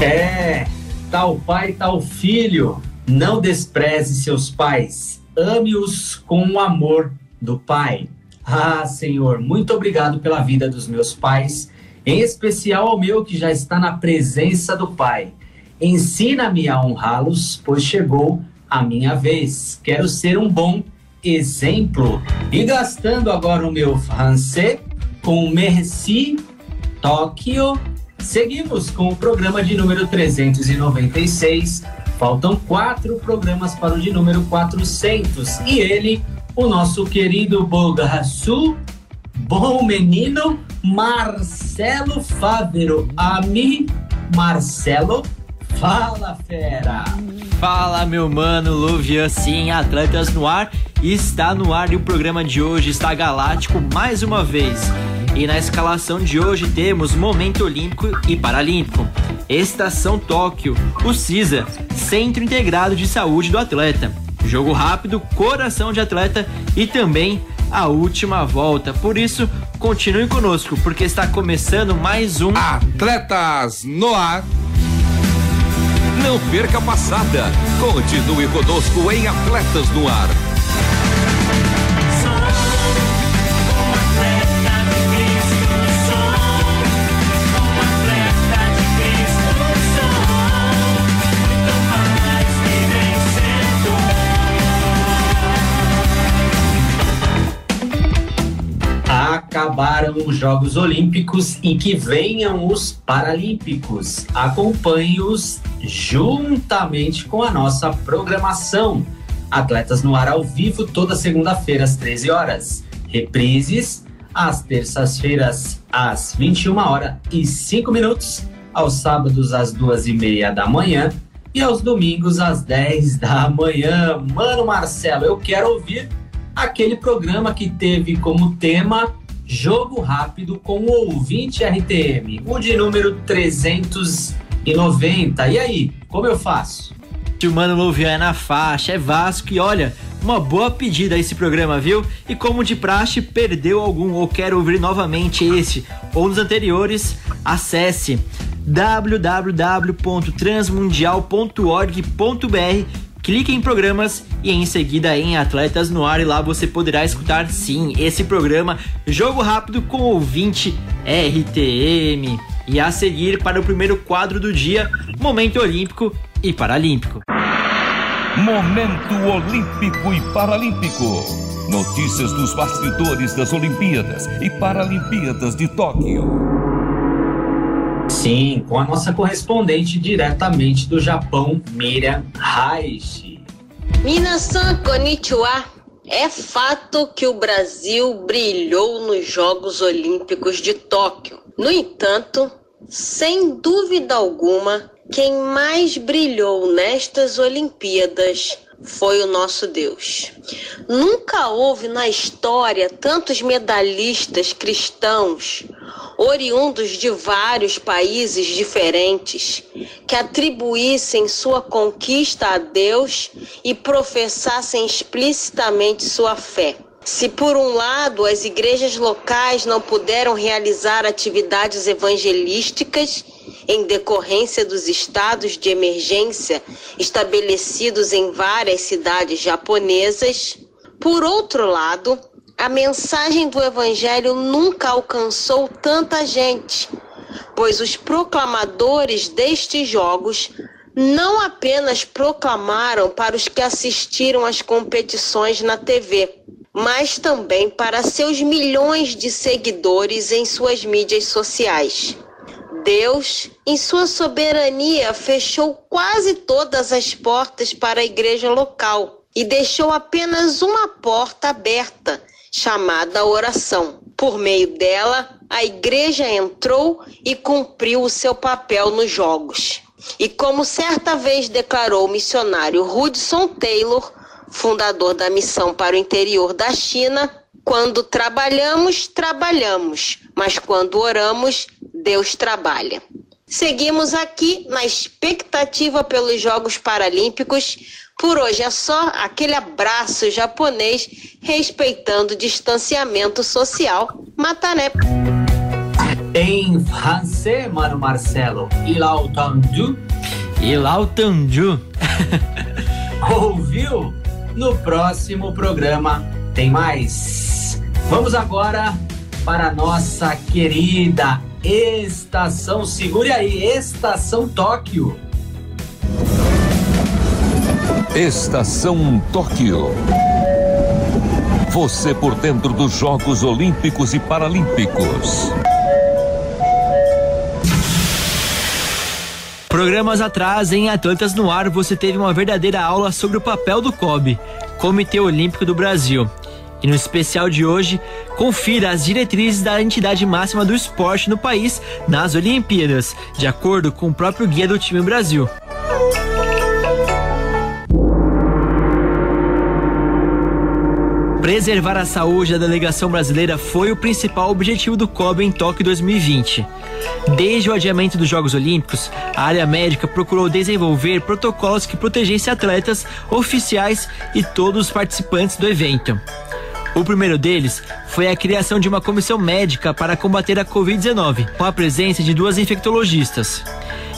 É, tal pai, tal filho. Não despreze seus pais. Ame-os com o amor do pai. Ah, Senhor, muito obrigado pela vida dos meus pais, em especial ao meu que já está na presença do Pai. Ensina-me a honrá-los, pois chegou a minha vez. Quero ser um bom exemplo. E gastando agora o meu francês com Merci, Tóquio, seguimos com o programa de número 396. Faltam quatro programas para o de número 400. E ele, o nosso querido Bogaçu, bom menino, Marcelo Fávero. Ami Marcelo, fala fera. Fala, meu mano, Luvian, sim, Atletas no ar. Está no ar e o programa de hoje está galáctico mais uma vez. E na escalação de hoje temos Momento Olímpico e Paralímpico, Estação Tóquio, o CISA, Centro Integrado de Saúde do Atleta, Jogo Rápido, Coração de Atleta e também a última volta. Por isso, continue conosco, porque está começando mais um Atletas no Ar. Não perca a passada. Continue conosco em Atletas no Ar. Acabaram os Jogos Olímpicos e que venham os Paralímpicos. Acompanhe-os juntamente com a nossa programação. Atletas no ar ao vivo toda segunda-feira às 13 horas. Reprises às terças-feiras às 21 horas e 5 minutos, aos sábados às duas e meia da manhã e aos domingos às 10 da manhã. Mano Marcelo, eu quero ouvir aquele programa que teve como tema Jogo Rápido com o ouvinte RTM, o de número 390. E aí, como eu faço? O Mano Luvian é na faixa, é Vasco e olha, uma boa pedida esse programa, viu? E como de praxe, perdeu algum ou quer ouvir novamente esse ou nos anteriores, acesse www.transmundial.org.br clique em programas e em seguida em Atletas no Ar e lá você poderá escutar sim esse programa Jogo Rápido com ouvinte RTM. E a seguir para o primeiro quadro do dia, Momento Olímpico e Paralímpico. Momento Olímpico e Paralímpico. Notícias dos bastidores das Olimpíadas e Paralimpíadas de Tóquio. Sim, com a nossa correspondente diretamente do Japão, Miriam Raishi. Minasan konnichiwa. É fato que o Brasil brilhou nos Jogos Olímpicos de Tóquio. No entanto, sem dúvida alguma, quem mais brilhou nestas Olimpíadas foi o nosso Deus. Nunca houve na história tantos medalhistas cristãos, oriundos de vários países diferentes, que atribuíssem sua conquista a Deus e professassem explicitamente sua fé. Se por um lado as igrejas locais não puderam realizar atividades evangelísticas em decorrência dos estados de emergência estabelecidos em várias cidades japonesas, por outro lado, a mensagem do evangelho nunca alcançou tanta gente, pois os proclamadores destes jogos não apenas proclamaram para os que assistiram às competições na TV, mas também para seus milhões de seguidores em suas mídias sociais. Deus, em sua soberania, fechou quase todas as portas para a igreja local e deixou apenas uma porta aberta, chamada oração. Por meio dela, a igreja entrou e cumpriu o seu papel nos jogos. E como certa vez declarou o missionário Hudson Taylor, fundador da missão para o interior da China, quando trabalhamos, trabalhamos, mas quando oramos, Deus trabalha. Seguimos aqui na expectativa pelos Jogos Paralímpicos. Por hoje é só aquele abraço japonês respeitando o distanciamento social. Matané. Em francês, mano Marcelo, il a entendu? Il a entendu. Ouviu? No próximo programa tem mais. Vamos agora para a nossa querida Estação, segure aí, Estação Tóquio. Estação Tóquio. Você por dentro dos Jogos Olímpicos e Paralímpicos. Programas atrás, em Atletas no Ar, você teve uma verdadeira aula sobre o papel do COB, Comitê Olímpico do Brasil. E no especial de hoje, confira as diretrizes da entidade máxima do esporte no país nas Olimpíadas, de acordo com o próprio guia do time Brasil. Preservar a saúde da delegação brasileira foi o principal objetivo do COB em Tóquio 2020. Desde o adiamento dos Jogos Olímpicos, a área médica procurou desenvolver protocolos que protegessem atletas, oficiais e todos os participantes do evento. O primeiro deles foi a criação de uma comissão médica para combater a Covid-19, com a presença de duas infectologistas.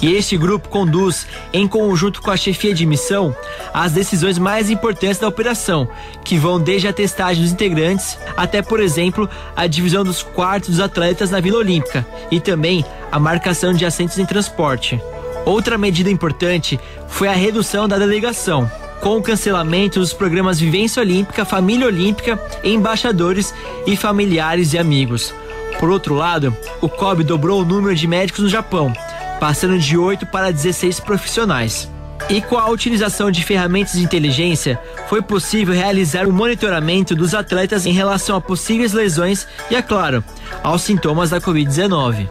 E este grupo conduz, em conjunto com a chefia de missão, as decisões mais importantes da operação, que vão desde a testagem dos integrantes até, por exemplo, a divisão dos quartos dos atletas na Vila Olímpica e também a marcação de assentos em transporte. Outra medida importante foi a redução da delegação, com o cancelamento dos programas Vivência Olímpica, Família Olímpica, Embaixadores e Familiares e Amigos. Por outro lado, o COB dobrou o número de médicos no Japão, passando de 8 para 16 profissionais. E com a utilização de ferramentas de inteligência, foi possível realizar o monitoramento dos atletas em relação a possíveis lesões e, é claro, aos sintomas da Covid-19.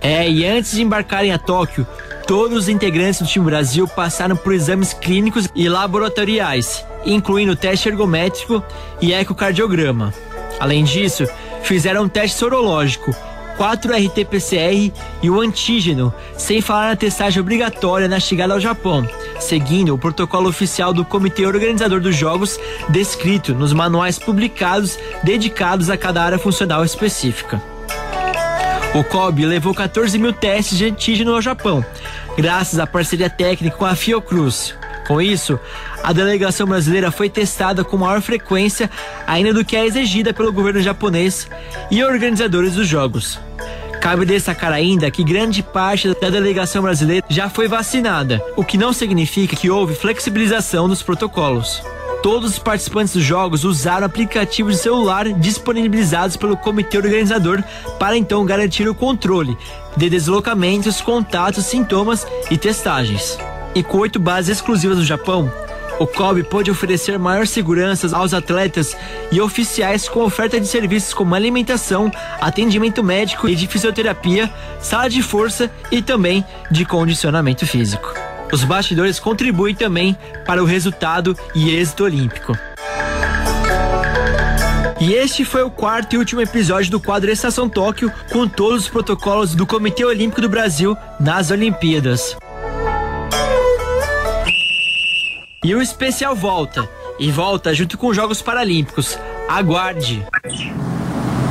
É, e antes de embarcarem a Tóquio, todos os integrantes do time Brasil passaram por exames clínicos e laboratoriais, incluindo teste ergométrico e ecocardiograma. Além disso, fizeram um teste sorológico, 4 RT-PCR e o antígeno, sem falar na testagem obrigatória na chegada ao Japão, seguindo o protocolo oficial do Comitê Organizador dos Jogos, descrito nos manuais publicados dedicados a cada área funcional específica. O COB levou 14 mil testes de antígeno ao Japão, graças à parceria técnica com a Fiocruz. Com isso, a delegação brasileira foi testada com maior frequência ainda do que é exigida pelo governo japonês e organizadores dos Jogos. Cabe destacar ainda que grande parte da delegação brasileira já foi vacinada, o que não significa que houve flexibilização dos protocolos. Todos os participantes dos jogos usaram aplicativos de celular disponibilizados pelo comitê organizador para então garantir o controle de deslocamentos, contatos, sintomas e testagens. E com oito bases exclusivas no Japão, o COB pode oferecer maior segurança aos atletas e oficiais com oferta de serviços como alimentação, atendimento médico e de fisioterapia, sala de força e também de condicionamento físico. Os bastidores contribuem também para o resultado e êxito olímpico. E este foi o quarto e último episódio do quadro Estação Tóquio, com todos os protocolos do Comitê Olímpico do Brasil nas Olimpíadas. E o especial volta. E volta junto com os Jogos Paralímpicos. Aguarde!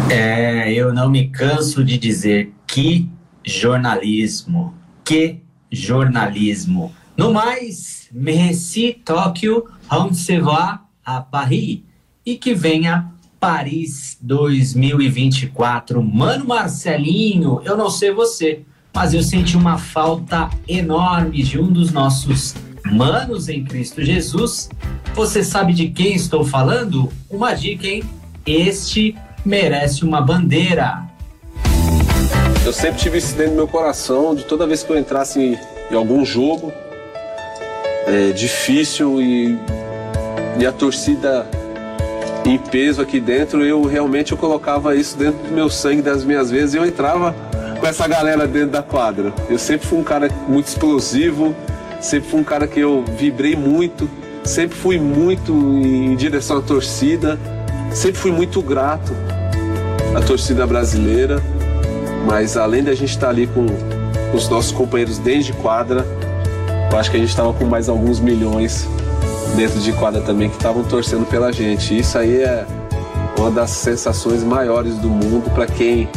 É, eu não me canso de dizer que jornalismo, que jornalismo. No mais, merci Tóquio, on va Paris. E que venha Paris 2024. Mano Marcelinho, eu não sei você, mas eu senti uma falta enorme de um dos nossos manos em Cristo Jesus. Você sabe de quem estou falando? Uma dica, hein? Este merece uma bandeira. Eu sempre tive isso dentro do meu coração, de toda vez que eu entrasse em, algum jogo é, difícil e, e a torcida em peso aqui dentro, eu realmente eu colocava isso dentro do meu sangue das minhas vezes e eu entrava com essa galera dentro da quadra. Eu sempre fui um cara muito explosivo, sempre fui um cara que eu vibrei muito, sempre fui muito em direção à torcida, sempre fui muito grato à torcida brasileira. Mas além da gente estar ali com os nossos companheiros desde quadra, eu acho que a gente estava com mais alguns milhões dentro de quadra também que estavam torcendo pela gente. Isso aí é uma das sensações maiores do mundo para quem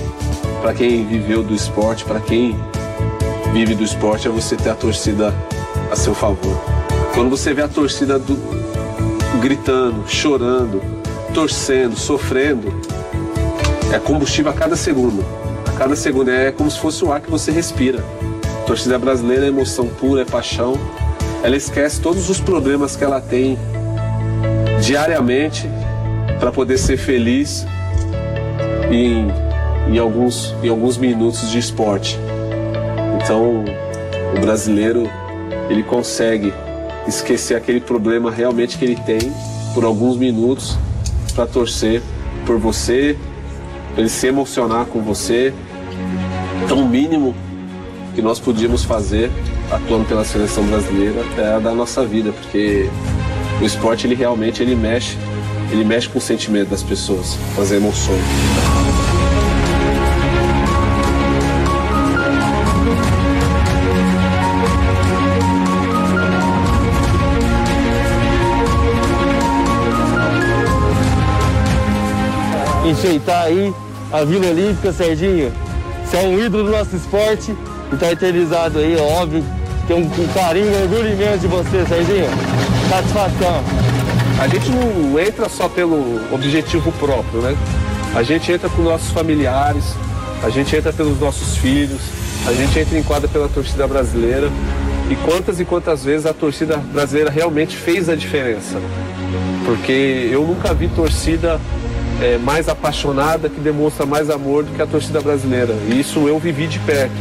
para quem viveu do esporte, para quem vive do esporte é você ter a torcida a seu favor. Quando você vê a torcida do, gritando, chorando, torcendo, sofrendo, é combustível a cada segundo. Cada segundo é como se fosse o ar que você respira. A torcida brasileira é emoção pura, é paixão. Ela esquece todos os problemas que ela tem diariamente para poder ser feliz em, em, alguns, em alguns minutos de esporte. Então, o brasileiro ele consegue esquecer aquele problema realmente que ele tem por alguns minutos para torcer por você, ele se emocionar com você. Então, o mínimo que nós podíamos fazer atuando pela seleção brasileira é a da nossa vida, porque o esporte ele realmente ele mexe ele mexe com o sentimento das pessoas, com as emoções. Enfeitar aí a Vila Olímpica, Serginho. Você é um ídolo do nosso esporte e tá eternizado aí, óbvio. Tem um carinho, um orgulho imenso de você, Serginho. Satisfação a gente não entra só pelo objetivo próprio, né? A gente entra com nossos familiares, a gente entra pelos nossos filhos, a gente entra em quadra pela torcida brasileira. E quantas e quantas vezes a torcida brasileira realmente fez a diferença? Porque eu nunca vi torcida é, mais apaixonada, que demonstra mais amor do que a torcida brasileira. E isso eu vivi de perto.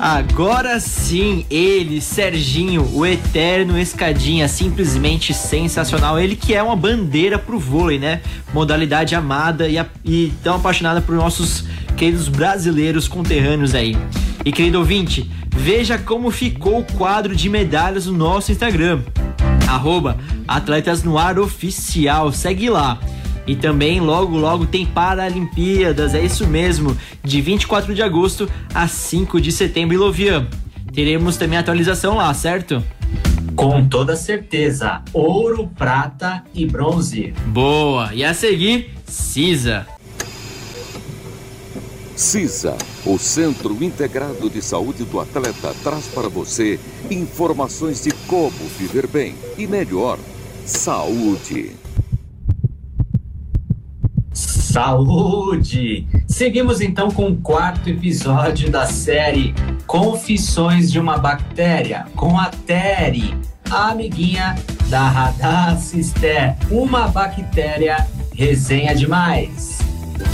Agora sim, ele, Serginho, o eterno escadinha, simplesmente sensacional. Ele que é uma bandeira pro vôlei, né? Modalidade amada e, e tão apaixonada por nossos queridos brasileiros conterrâneos aí. E querido ouvinte, veja como ficou o quadro de medalhas no nosso Instagram. Arroba Atletas no Ar Oficial. Segue lá. E também logo logo tem Paralimpíadas, é isso mesmo, de 24 de agosto a 5 de setembro em Lovian. Teremos também atualização lá, certo? Com toda certeza, ouro, prata e bronze. Boa! E a seguir, CISA. CISA, o Centro Integrado de Saúde do Atleta, traz para você informações de como viver bem e melhor. Saúde. Saúde! Seguimos então com o quarto episódio da série Confissões de uma Bactéria, com a Terry, a amiguinha da Radacister, uma bactéria resenha demais.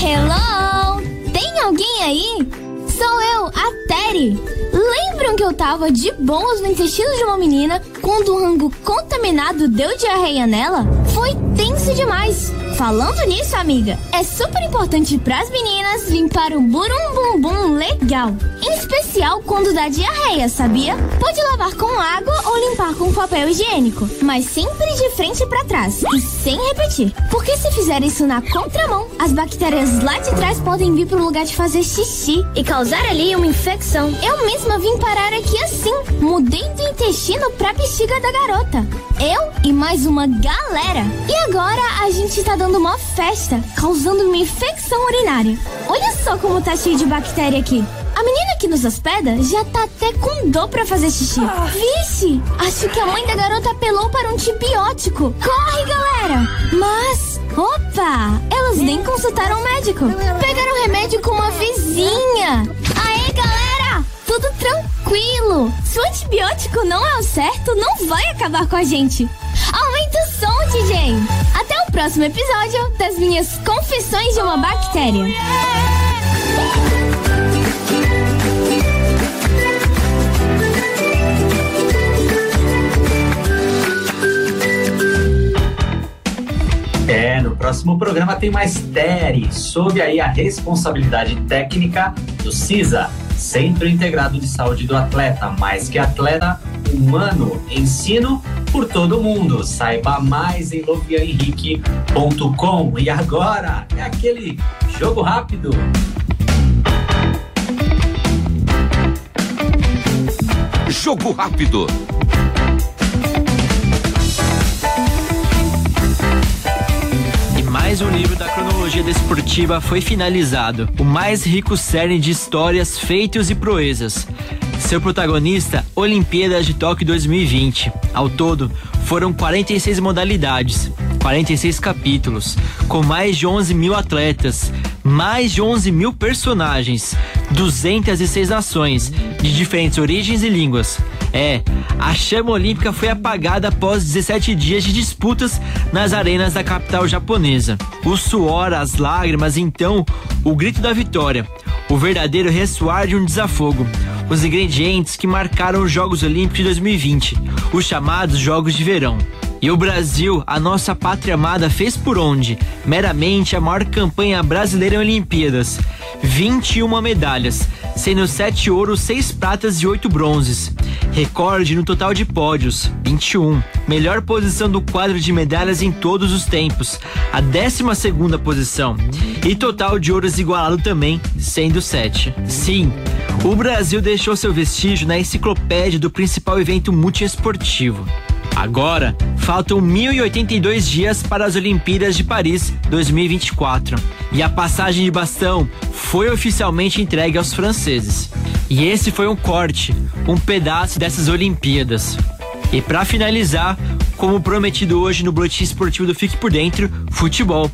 Hello! Tem alguém aí? Sou eu, a Terry. Lembram que eu tava de boas no intestino de uma menina quando um rango contaminado deu diarreia nela? Foi tenso demais. Falando nisso, amiga, é super importante para as meninas limpar o burum bumbum legal. Em especial quando dá diarreia, sabia? Pode lavar com água ou limpar com papel higiênico, mas sempre de frente para trás e sem repetir. Porque se fizer isso na contramão, as bactérias lá de trás podem vir pro lugar de fazer xixi e causar ali uma infecção. Eu mesma vim parar aqui assim, mudei do intestino pra bexiga da garota. Eu e mais uma galera. E agora a gente tá dando uma festa, causando uma infecção urinária. Olha só como tá cheio de bactéria aqui. A menina que nos hospeda já tá até com dor pra fazer xixi. Ah. Vixe, acho que a mãe da garota apelou para um antibiótico. Corre, galera! Mas, opa, elas nem consultaram o médico. Pegaram remédio com uma vizinha. Aê, galera! Tudo tranquilo. Se o antibiótico não é o certo, não vai acabar com a gente muito sonte, gente! Até o próximo episódio das minhas confissões de uma bactéria. É, no próximo programa tem mais TERI, sob aí a responsabilidade técnica do CISA, Centro Integrado de Saúde do Atleta, mais que atleta, humano, ensino por todo mundo. Saiba mais em lovianhenrique.com. E agora é aquele jogo rápido. Jogo rápido. Mais um livro da cronologia desportiva foi finalizado. O mais rico cerne de histórias, feitos e proezas. Seu protagonista, Olimpíadas de Tóquio 2020. Ao todo, foram 46 modalidades, 46 capítulos, com mais de 11 mil atletas, mais de 11 mil personagens, 206 nações, de diferentes origens e línguas. É, a chama olímpica foi apagada após 17 dias de disputas nas arenas da capital japonesa. O suor, as lágrimas, então, o grito da vitória, o verdadeiro ressoar de um desafogo. Os ingredientes que marcaram os Jogos Olímpicos de 2020, os chamados Jogos de Verão. E o Brasil, a nossa pátria amada, fez por onde? Meramente a maior campanha brasileira em Olimpíadas. 21 medalhas, sendo 7 ouros, 6 pratas e 8 bronzes. Recorde no total de pódios, 21. Melhor posição do quadro de medalhas em todos os tempos, a 12 posição. E total de ouros igualado também, sendo 7. Sim, o Brasil deixou seu vestígio na enciclopédia do principal evento multiesportivo. Agora, faltam 1.082 dias para as Olimpíadas de Paris 2024 e a passagem de bastão foi oficialmente entregue aos franceses. E esse foi um corte, um pedaço dessas Olimpíadas. E para finalizar, como prometido hoje no boletim esportivo do Fique por Dentro, futebol.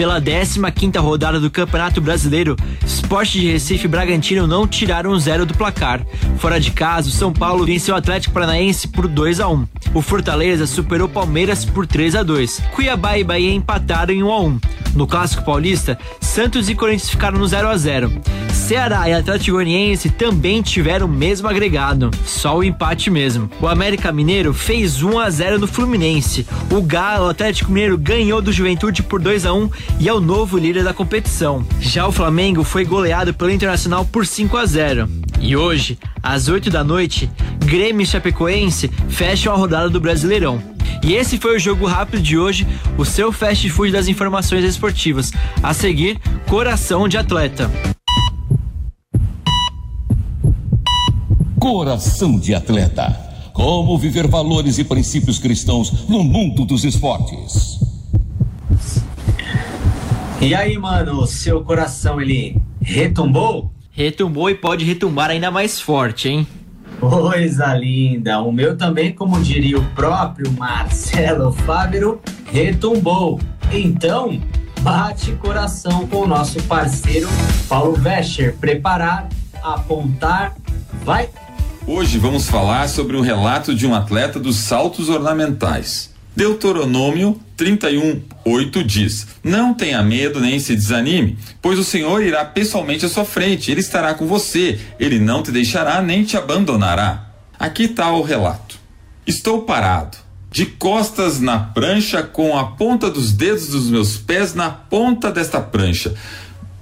Pela 15ª rodada do Campeonato Brasileiro, Sport de Recife e Bragantino não tiraram zero do placar. Fora de casa, São Paulo venceu o Atlético Paranaense por 2 a 1. O Fortaleza superou o Palmeiras por 3 a 2. Cuiabá e Bahia empataram em 1 a 1. No Clássico Paulista, Santos e Corinthians ficaram no 0 a 0. Ceará e Atlético Goianiense também tiveram o mesmo agregado, só o empate mesmo. O América Mineiro fez 1 a 0 no Fluminense. O Galo, Atlético Mineiro, ganhou do Juventude por 2 a 1 e é o novo líder da competição. Já o Flamengo foi goleado pelo Internacional por 5 a 0. E hoje, às 8 da noite, Grêmio e Chapecoense fecham a rodada do Brasileirão. E esse foi o jogo rápido de hoje, o seu fast food das informações esportivas. A seguir, Coração de Atleta. Coração de Atleta. Como viver valores e princípios cristãos no mundo dos esportes. E aí, mano, seu coração ele retumbou? Retumbou e pode retumbar ainda mais forte, hein? Coisa linda! O meu também, como diria o próprio Marcelo Fábio, retumbou. Então, bate coração com o nosso parceiro Paulo Vescher. Preparar, apontar, vai! Hoje vamos falar sobre o relato de um atleta dos saltos ornamentais. Deuteronômio 31:8 diz: Não tenha medo nem se desanime, pois o Senhor irá pessoalmente à sua frente, ele estará com você, ele não te deixará nem te abandonará. Aqui está o relato. Estou parado, de costas na prancha, com a ponta dos dedos dos meus pés na ponta desta prancha,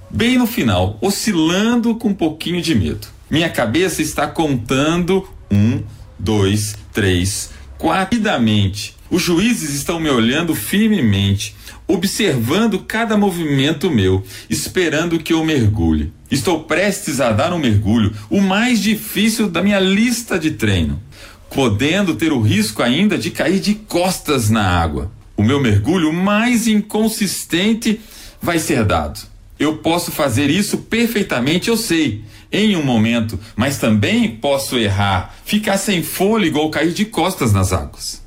bem no final, oscilando com um pouquinho de medo. Minha cabeça está contando um, dois, três, quatro, rapidamente os juízes estão me olhando firmemente, observando cada movimento meu, esperando que eu mergulhe. Estou prestes a dar um mergulho, o mais difícil da minha lista de treino, podendo ter o risco ainda de cair de costas na água. O meu mergulho mais inconsistente vai ser dado. Eu posso fazer isso perfeitamente, eu sei, em um momento, mas também posso errar, ficar sem fôlego ou cair de costas nas águas.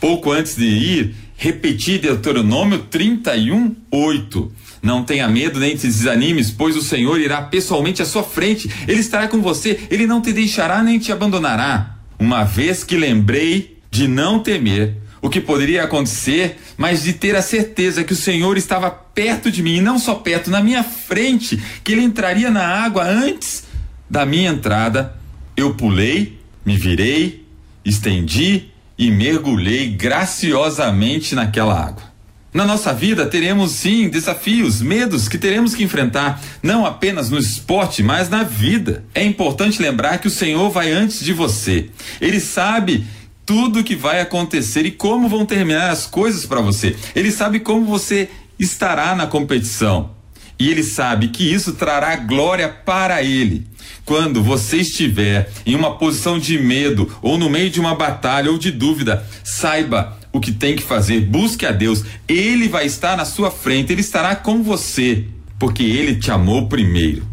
Pouco antes de ir, repeti Deuteronômio 31, 8. Não tenha medo nem te desanimes, pois o Senhor irá pessoalmente à sua frente. Ele estará com você, ele não te deixará nem te abandonará. Uma vez que lembrei de não temer o que poderia acontecer, mas de ter a certeza que o Senhor estava perto de mim, e não só perto, na minha frente, que ele entraria na água antes da minha entrada, eu pulei, me virei, estendi e mergulhei graciosamente naquela água. Na nossa vida teremos sim desafios, medos que teremos que enfrentar, não apenas no esporte, mas na vida. É importante lembrar que o Senhor vai antes de você. Ele sabe tudo que vai acontecer e como vão terminar as coisas para você. Ele sabe como você estará na competição. E ele sabe que isso trará glória para ele. Quando você estiver em uma posição de medo, ou no meio de uma batalha ou de dúvida, saiba o que tem que fazer, busque a Deus. Ele vai estar na sua frente, ele estará com você, porque ele te amou primeiro.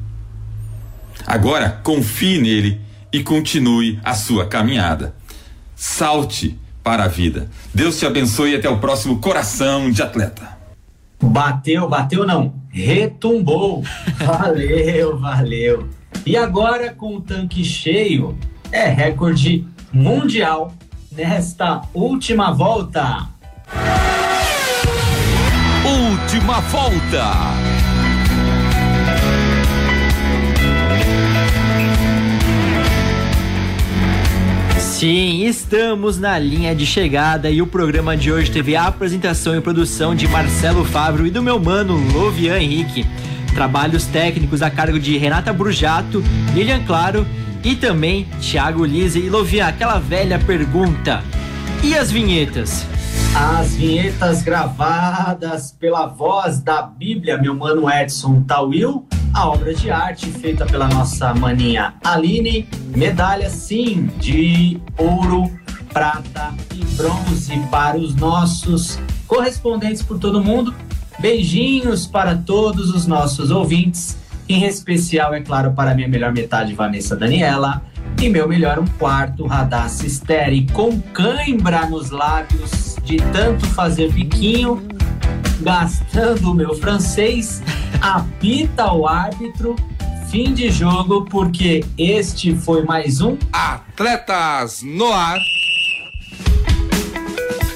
Agora, confie nele e continue a sua caminhada. Salte para a vida. Deus te abençoe e até o próximo Coração de Atleta. Bateu, bateu não, retumbou. Valeu, valeu. E agora com o tanque cheio, é recorde mundial nesta última volta. Última volta. Sim, estamos na linha de chegada e o programa de hoje teve a apresentação e produção de Marcelo Fábio e do meu mano Lovian Henrique. Trabalhos técnicos a cargo de Renata Brujato, Lilian Claro e também Thiago Lise e Lovian, aquela velha pergunta. E as vinhetas? As vinhetas gravadas pela voz da Bíblia, meu mano Edson Tawil, a obra de arte feita pela nossa maninha Aline, medalha sim de ouro, prata e bronze para os nossos correspondentes por todo mundo. Beijinhos para todos os nossos ouvintes, em especial, é claro, para minha melhor metade, Vanessa Daniela, e meu melhor um quarto, Radassa Esteri, com cãibra nos lábios de tanto fazer biquinho, gastando o meu francês, apita o árbitro, fim de jogo, porque este foi mais um Atletas no Ar.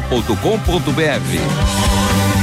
jornal.com.br.